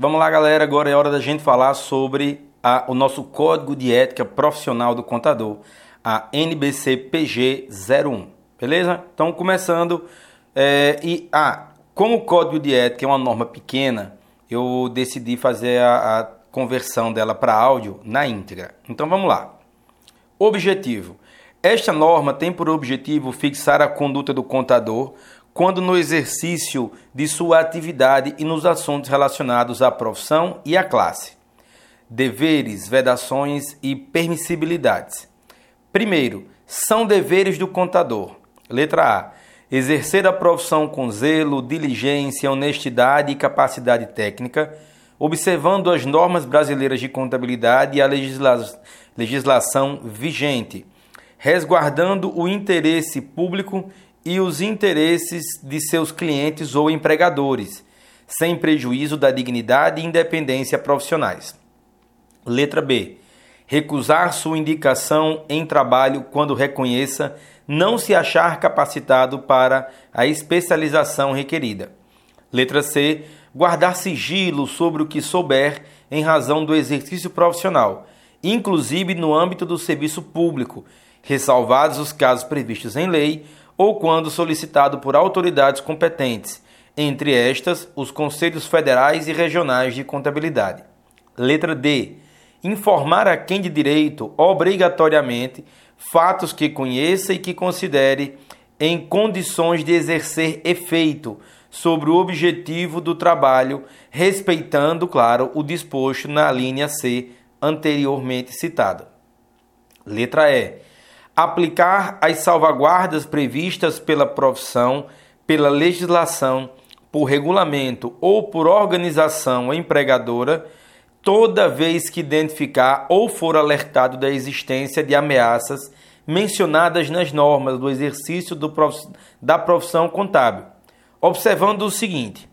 Vamos lá, galera. Agora é hora da gente falar sobre a, o nosso Código de Ética Profissional do Contador, a NBC PG 01. Beleza? Então, começando. É, e, ah, como o Código de Ética é uma norma pequena, eu decidi fazer a, a conversão dela para áudio na íntegra. Então, vamos lá. Objetivo. Esta norma tem por objetivo fixar a conduta do contador quando no exercício de sua atividade e nos assuntos relacionados à profissão e à classe. Deveres, vedações e permissibilidades. Primeiro, são deveres do contador. Letra A. Exercer a profissão com zelo, diligência, honestidade e capacidade técnica, observando as normas brasileiras de contabilidade e a legisla legislação vigente, resguardando o interesse público e os interesses de seus clientes ou empregadores, sem prejuízo da dignidade e independência profissionais. Letra B. Recusar sua indicação em trabalho quando reconheça não se achar capacitado para a especialização requerida. Letra C. Guardar sigilo sobre o que souber em razão do exercício profissional, inclusive no âmbito do serviço público, ressalvados os casos previstos em lei ou quando solicitado por autoridades competentes, entre estas os Conselhos Federais e Regionais de Contabilidade. Letra D. Informar a quem de direito, obrigatoriamente, fatos que conheça e que considere em condições de exercer efeito sobre o objetivo do trabalho, respeitando, claro, o disposto na linha C anteriormente citada. Letra E aplicar as salvaguardas previstas pela profissão, pela legislação, por regulamento ou por organização empregadora, toda vez que identificar ou for alertado da existência de ameaças mencionadas nas normas do exercício do prof... da profissão contábil, observando o seguinte: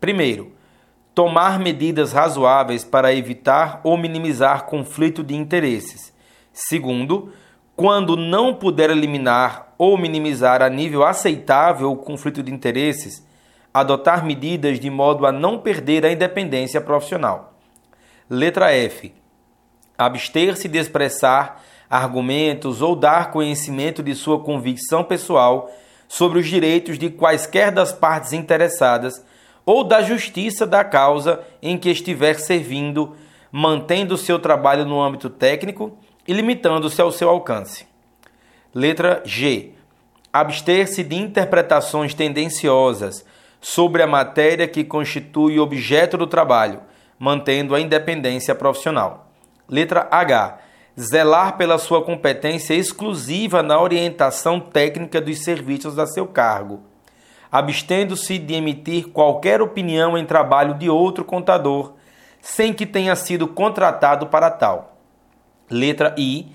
primeiro, tomar medidas razoáveis para evitar ou minimizar conflito de interesses. Segundo, quando não puder eliminar ou minimizar a nível aceitável o conflito de interesses, adotar medidas de modo a não perder a independência profissional. Letra F. Abster-se de expressar argumentos ou dar conhecimento de sua convicção pessoal sobre os direitos de quaisquer das partes interessadas ou da justiça da causa em que estiver servindo, mantendo seu trabalho no âmbito técnico e limitando-se ao seu alcance. Letra G. Abster-se de interpretações tendenciosas sobre a matéria que constitui objeto do trabalho, mantendo a independência profissional. Letra H. Zelar pela sua competência exclusiva na orientação técnica dos serviços a seu cargo, abstendo-se de emitir qualquer opinião em trabalho de outro contador, sem que tenha sido contratado para tal. Letra I.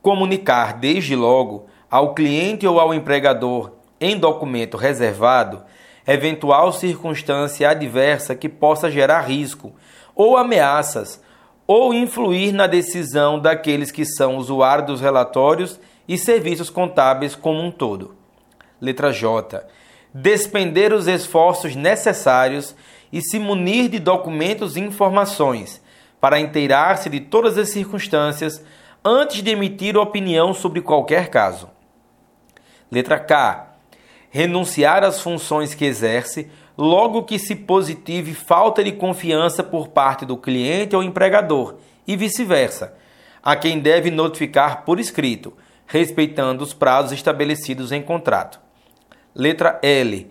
Comunicar desde logo ao cliente ou ao empregador em documento reservado eventual circunstância adversa que possa gerar risco ou ameaças ou influir na decisão daqueles que são usuários dos relatórios e serviços contábeis como um todo. Letra J. Despender os esforços necessários e se munir de documentos e informações para inteirar-se de todas as circunstâncias antes de emitir opinião sobre qualquer caso. Letra K. Renunciar às funções que exerce logo que se positive falta de confiança por parte do cliente ou empregador e vice-versa, a quem deve notificar por escrito, respeitando os prazos estabelecidos em contrato. Letra L.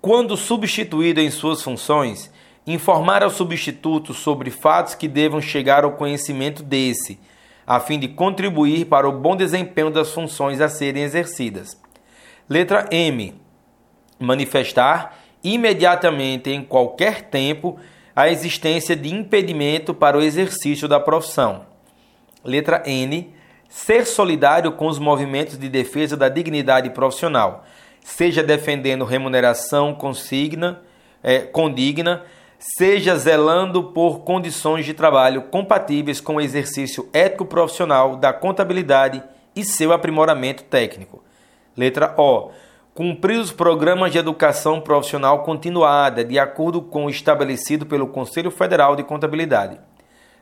Quando substituído em suas funções, informar ao substituto sobre fatos que devam chegar ao conhecimento desse, a fim de contribuir para o bom desempenho das funções a serem exercidas. Letra M. Manifestar imediatamente, em qualquer tempo, a existência de impedimento para o exercício da profissão. Letra N. Ser solidário com os movimentos de defesa da dignidade profissional, seja defendendo remuneração consigna, é, condigna, seja zelando por condições de trabalho compatíveis com o exercício ético profissional da contabilidade e seu aprimoramento técnico. Letra O. cumprir os programas de educação profissional continuada, de acordo com o estabelecido pelo Conselho Federal de Contabilidade.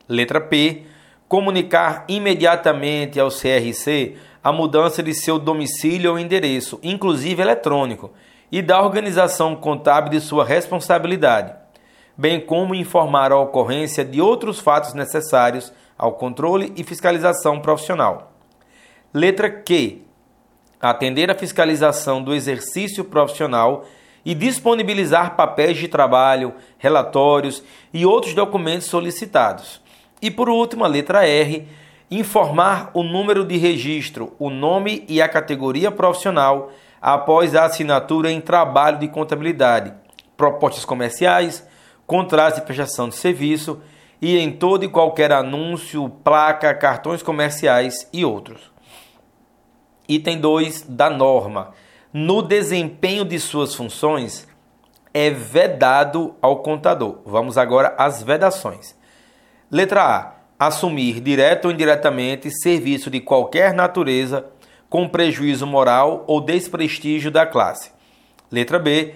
Letra P. Comunicar imediatamente ao CRC a mudança de seu domicílio ou endereço, inclusive eletrônico, e da organização contábil de sua responsabilidade, bem como informar a ocorrência de outros fatos necessários ao controle e fiscalização profissional. Letra Q. Atender à fiscalização do exercício profissional e disponibilizar papéis de trabalho, relatórios e outros documentos solicitados. E por último, a letra R. Informar o número de registro, o nome e a categoria profissional após a assinatura em trabalho de contabilidade, propostas comerciais, contratos de prestação de serviço e em todo e qualquer anúncio, placa, cartões comerciais e outros. Item 2 da norma. No desempenho de suas funções, é vedado ao contador. Vamos agora às vedações. Letra A. Assumir, direto ou indiretamente, serviço de qualquer natureza com prejuízo moral ou desprestígio da classe. Letra B.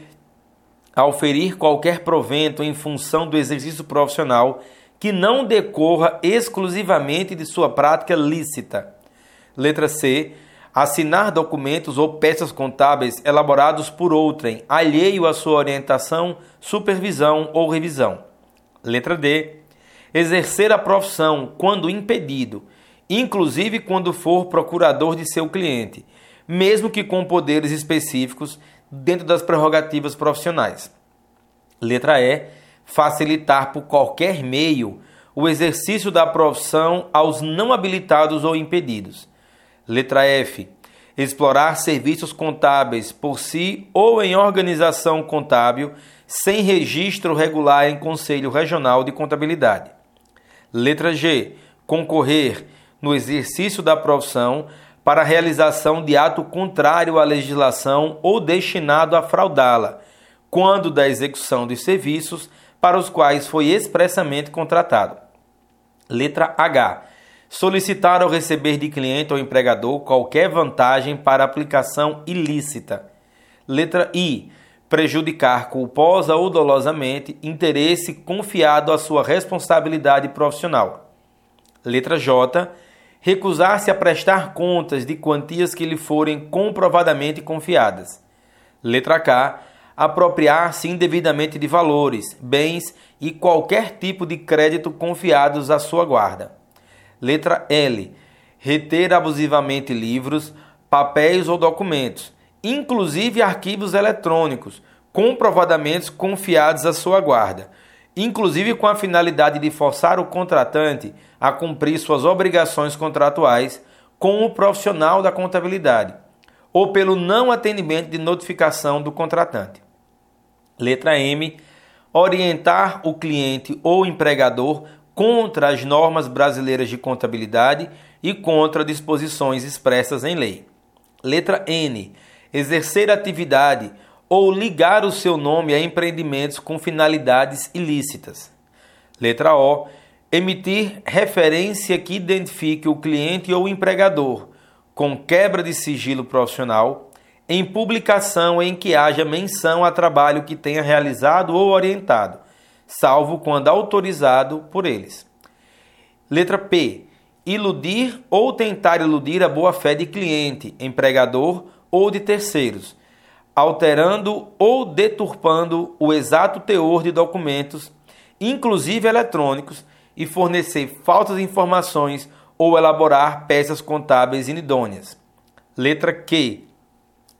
Auferir qualquer provento em função do exercício profissional que não decorra exclusivamente de sua prática lícita. Letra C. Assinar documentos ou peças contábeis elaborados por outrem, alheio à sua orientação, supervisão ou revisão. Letra D. Exercer a profissão quando impedido, inclusive quando for procurador de seu cliente, mesmo que com poderes específicos dentro das prerrogativas profissionais. Letra E. Facilitar por qualquer meio o exercício da profissão aos não habilitados ou impedidos. Letra F. Explorar serviços contábeis por si ou em organização contábil sem registro regular em Conselho Regional de Contabilidade. Letra G. Concorrer no exercício da profissão para a realização de ato contrário à legislação ou destinado a fraudá-la, quando da execução dos serviços para os quais foi expressamente contratado. Letra H. Solicitar ou receber de cliente ou empregador qualquer vantagem para aplicação ilícita. Letra I. Prejudicar culposa ou dolosamente interesse confiado à sua responsabilidade profissional. Letra J recusar-se a prestar contas de quantias que lhe forem comprovadamente confiadas. Letra K. Apropriar-se indevidamente de valores, bens e qualquer tipo de crédito confiados à sua guarda. Letra L. Reter abusivamente livros, papéis ou documentos, inclusive arquivos eletrônicos, comprovadamente confiados à sua guarda inclusive com a finalidade de forçar o contratante a cumprir suas obrigações contratuais com o profissional da contabilidade, ou pelo não atendimento de notificação do contratante. Letra M. Orientar o cliente ou empregador contra as normas brasileiras de contabilidade e contra disposições expressas em lei. Letra N. Exercer atividade ou ligar o seu nome a empreendimentos com finalidades ilícitas. Letra O. Emitir referência que identifique o cliente ou empregador com quebra de sigilo profissional em publicação em que haja menção a trabalho que tenha realizado ou orientado, salvo quando autorizado por eles. Letra P. Iludir ou tentar iludir a boa-fé de cliente, empregador ou de terceiros alterando ou deturpando o exato teor de documentos, inclusive eletrônicos, e fornecer falsas informações ou elaborar peças contábeis inidôneas. Letra Q.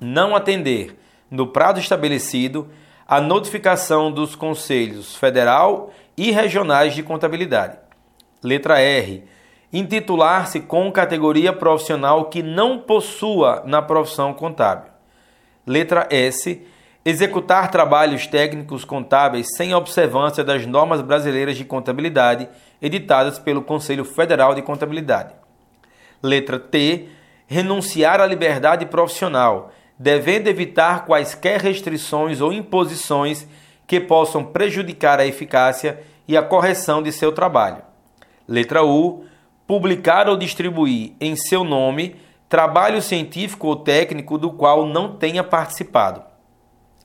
Não atender, no prazo estabelecido, a notificação dos conselhos federal e regionais de contabilidade. Letra R. Intitular-se com categoria profissional que não possua na profissão contábil. Letra S. Executar trabalhos técnicos contábeis sem observância das normas brasileiras de contabilidade editadas pelo Conselho Federal de Contabilidade. Letra T. Renunciar à liberdade profissional, devendo evitar quaisquer restrições ou imposições que possam prejudicar a eficácia e a correção de seu trabalho. Letra U. Publicar ou distribuir em seu nome trabalho científico ou técnico do qual não tenha participado.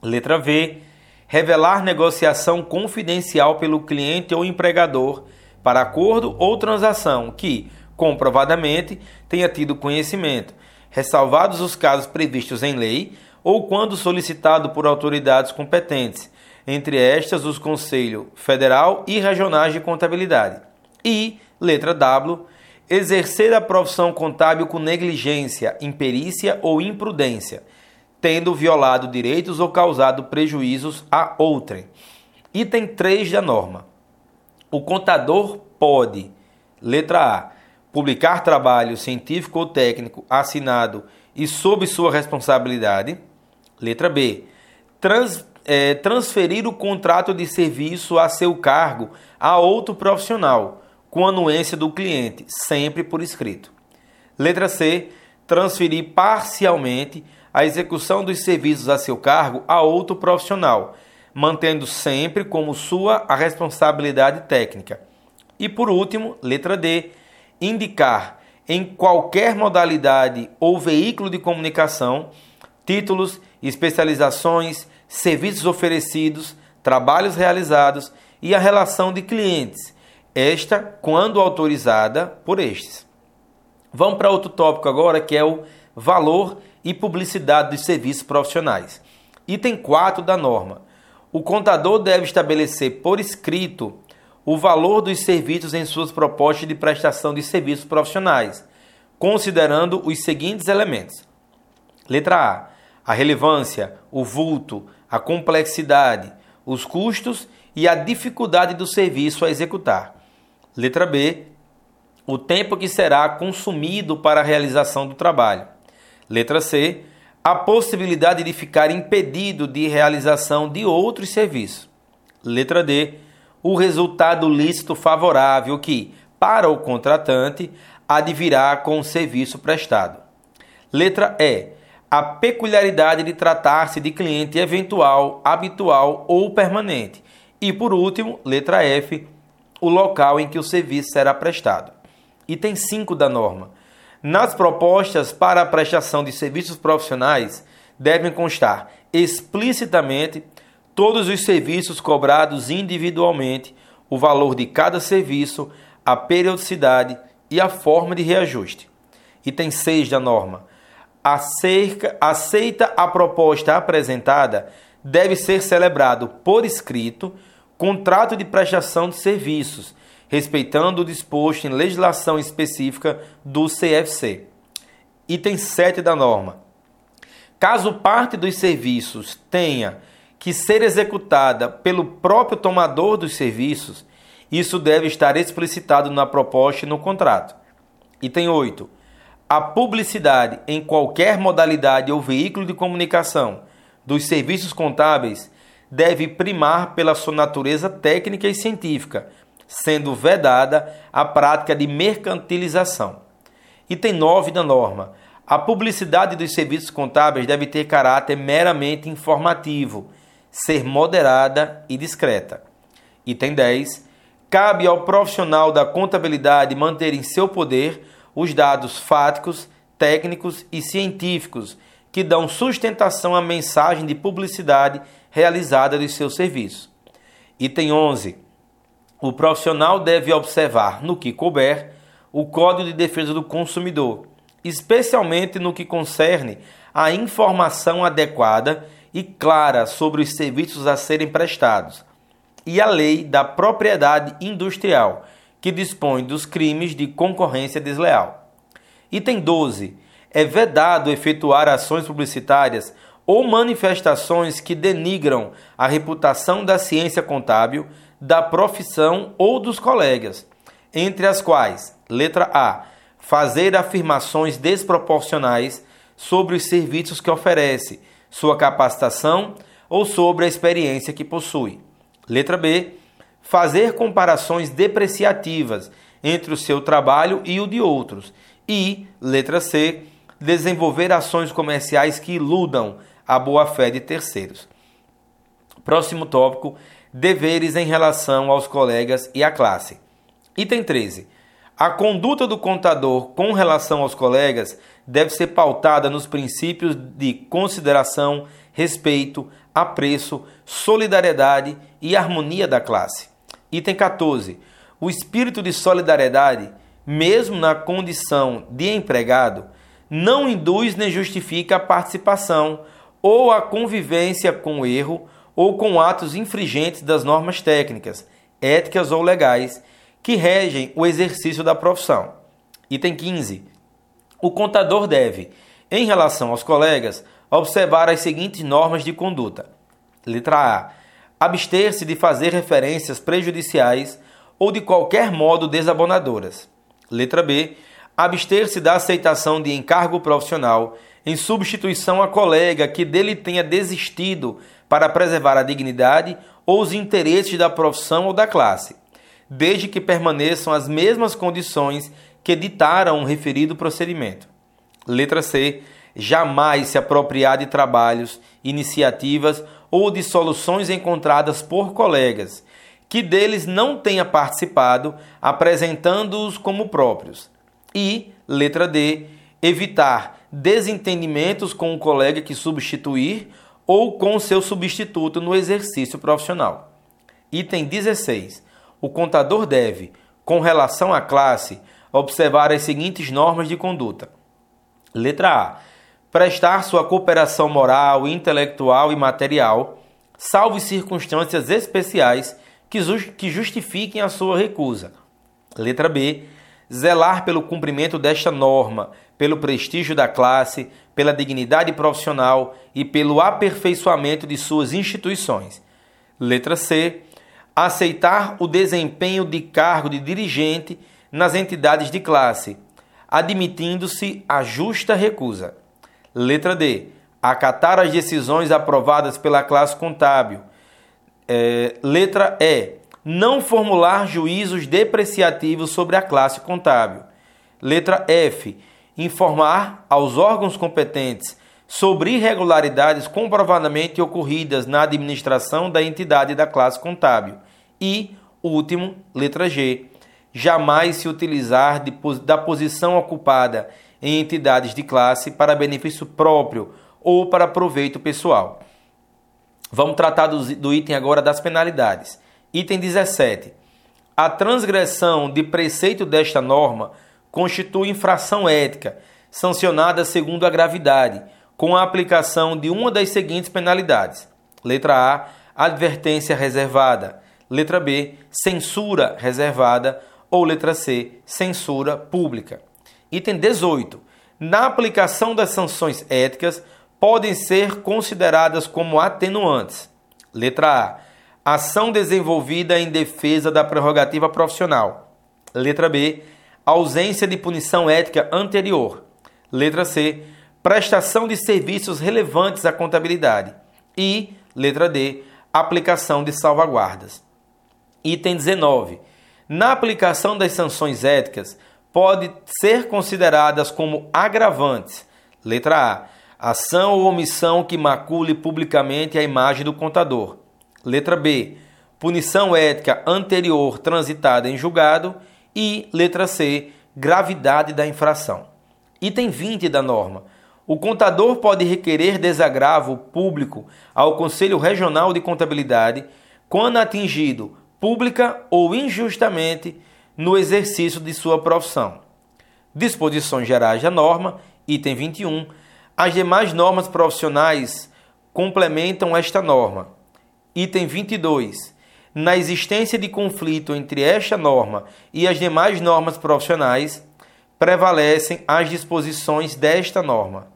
Letra V. Revelar negociação confidencial pelo cliente ou empregador para acordo ou transação que, comprovadamente, tenha tido conhecimento, ressalvados os casos previstos em lei ou quando solicitado por autoridades competentes, entre estas os Conselho Federal e Regionais de Contabilidade. E, letra W, exercer a profissão contábil com negligência, imperícia ou imprudência, tendo violado direitos ou causado prejuízos a outrem. Item 3 da norma. O contador pode, letra A, publicar trabalho científico ou técnico assinado e sob sua responsabilidade. Letra B, trans, é, transferir o contrato de serviço a seu cargo a outro profissional, com anuência do cliente, sempre por escrito. Letra C, transferir parcialmente a execução dos serviços a seu cargo a outro profissional, mantendo sempre como sua a responsabilidade técnica. E por último, letra D, indicar em qualquer modalidade ou veículo de comunicação títulos, especializações, serviços oferecidos, trabalhos realizados e a relação de clientes, esta quando autorizada por estes. Vamos para outro tópico agora que é o valor e publicidade dos serviços profissionais. Item 4 da norma. O contador deve estabelecer por escrito o valor dos serviços em suas propostas de prestação de serviços profissionais, considerando os seguintes elementos: letra A, a relevância, o vulto, a complexidade, os custos e a dificuldade do serviço a executar. Letra B, o tempo que será consumido para a realização do trabalho. Letra C, a possibilidade de ficar impedido de realização de outros serviços. Letra D, o resultado lícito favorável que, para o contratante, advirá com o serviço prestado. Letra E, a peculiaridade de tratar-se de cliente eventual, habitual ou permanente. E por último, letra F, o local em que o serviço será prestado. Item 5 da norma. Nas propostas para a prestação de serviços profissionais devem constar explicitamente todos os serviços cobrados individualmente, o valor de cada serviço, a periodicidade e a forma de reajuste. Item 6 da norma. Acerca, aceita a proposta apresentada, deve ser celebrado por escrito contrato de prestação de serviços respeitando o disposto em legislação específica do CFC. Item 7 da norma. Caso parte dos serviços tenha que ser executada pelo próprio tomador dos serviços, isso deve estar explicitado na proposta e no contrato. Item 8. A publicidade em qualquer modalidade ou veículo de comunicação dos serviços contábeis deve primar pela sua natureza técnica e científica, sendo vedada a prática de mercantilização. Item 9 da norma. A publicidade dos serviços contábeis deve ter caráter meramente informativo, ser moderada e discreta. Item 10. Cabe ao profissional da contabilidade manter em seu poder os dados fáticos, técnicos e científicos que dão sustentação à mensagem de publicidade realizada dos seus serviços. Item 11 o profissional deve observar, no que couber, o Código de Defesa do Consumidor, especialmente no que concerne a informação adequada e clara sobre os serviços a serem prestados, e a Lei da Propriedade Industrial, que dispõe dos crimes de concorrência desleal. Item 12. É vedado efetuar ações publicitárias ou manifestações que denigram a reputação da ciência contábil da profissão ou dos colegas, entre as quais, letra A, fazer afirmações desproporcionais sobre os serviços que oferece, sua capacitação ou sobre a experiência que possui. Letra B, fazer comparações depreciativas entre o seu trabalho e o de outros. E, letra C, desenvolver ações comerciais que iludam a boa-fé de terceiros. Próximo tópico deveres em relação aos colegas e à classe. Item 13. A conduta do contador com relação aos colegas deve ser pautada nos princípios de consideração, respeito, apreço, solidariedade e harmonia da classe. Item 14. O espírito de solidariedade, mesmo na condição de empregado, não induz nem justifica a participação ou a convivência com o erro ou com atos infringentes das normas técnicas, éticas ou legais que regem o exercício da profissão. Item 15. O contador deve, em relação aos colegas, observar as seguintes normas de conduta. Letra A. Abster-se de fazer referências prejudiciais ou de qualquer modo desabonadoras. Letra B. Abster-se da aceitação de encargo profissional em substituição a colega que dele tenha desistido para preservar a dignidade ou os interesses da profissão ou da classe, desde que permaneçam as mesmas condições que ditaram o referido procedimento. Letra C. Jamais se apropriar de trabalhos, iniciativas ou de soluções encontradas por colegas que deles não tenha participado, apresentando-os como próprios. E, letra D, evitar desentendimentos com o colega que substituir ou com seu substituto no exercício profissional. Item 16. O contador deve, com relação à classe, observar as seguintes normas de conduta. Letra A. Prestar sua cooperação moral, intelectual e material, salvo circunstâncias especiais que justifiquem a sua recusa. Letra B. Zelar pelo cumprimento desta norma, pelo prestígio da classe, pela dignidade profissional e pelo aperfeiçoamento de suas instituições. Letra C. Aceitar o desempenho de cargo de dirigente nas entidades de classe, admitindo-se a justa recusa. Letra D. Acatar as decisões aprovadas pela classe contábil, é, letra E. Não formular juízos depreciativos sobre a classe contábil. Letra F. Informar aos órgãos competentes sobre irregularidades comprovadamente ocorridas na administração da entidade da classe contábil. E, último, letra G. Jamais se utilizar de, da posição ocupada em entidades de classe para benefício próprio ou para proveito pessoal. Vamos tratar do, do item agora das penalidades. Item 17. A transgressão de preceito desta norma constitui infração ética, sancionada segundo a gravidade, com a aplicação de uma das seguintes penalidades: letra A, advertência reservada, letra B, censura reservada ou letra C, censura pública. Item 18. Na aplicação das sanções éticas, podem ser consideradas como atenuantes. Letra A. Ação desenvolvida em defesa da prerrogativa profissional. Letra B. Ausência de punição ética anterior. Letra C. Prestação de serviços relevantes à contabilidade. E, letra D. Aplicação de salvaguardas. Item 19. Na aplicação das sanções éticas, pode ser consideradas como agravantes. Letra A ação ou omissão que macule publicamente a imagem do contador. Letra B. Punição ética anterior transitada em julgado. E, letra C. Gravidade da infração. Item 20 da norma. O contador pode requerer desagravo público ao Conselho Regional de Contabilidade quando atingido pública ou injustamente no exercício de sua profissão. Disposições gerais da norma, item 21 as demais normas profissionais complementam esta norma. Item 22. Na existência de conflito entre esta norma e as demais normas profissionais, prevalecem as disposições desta norma.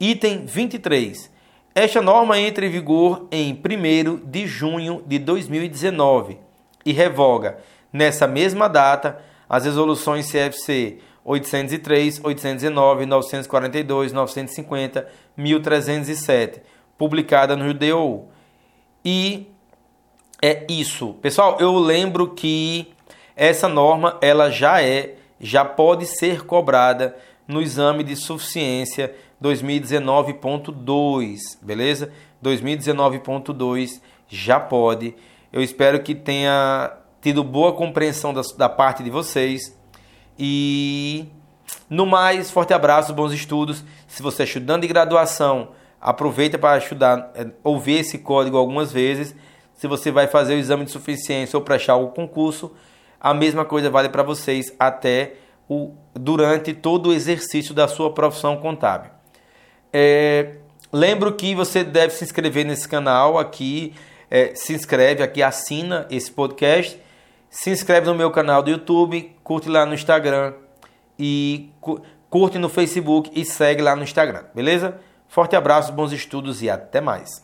Item 23. Esta norma entra em vigor em 1 de junho de 2019 e revoga, nessa mesma data, as resoluções CFC 803, 819, 942, 950, 1307, publicada no Judeu. E é isso. Pessoal, eu lembro que essa norma ela já é, já pode ser cobrada no exame de suficiência 2019.2, beleza? 2019.2 já pode. Eu espero que tenha tido boa compreensão da, da parte de vocês E no mais, forte abraço, bons estudos. Se você é estudante de graduação, aproveita para estudar, é, ouvir esse código algumas vezes. Se você vai fazer o exame de suficiência ou prestar o concurso, a mesma coisa vale para vocês até o, durante todo o exercício da sua profissão contábil. É, lembro que você deve se inscrever nesse canal aqui, é, se inscreve aqui, assina esse podcast, se inscreve no meu canal do YouTube, curte lá no Instagram e curte no Facebook e segue lá no Instagram, beleza? Forte abraço, bons estudos e até mais.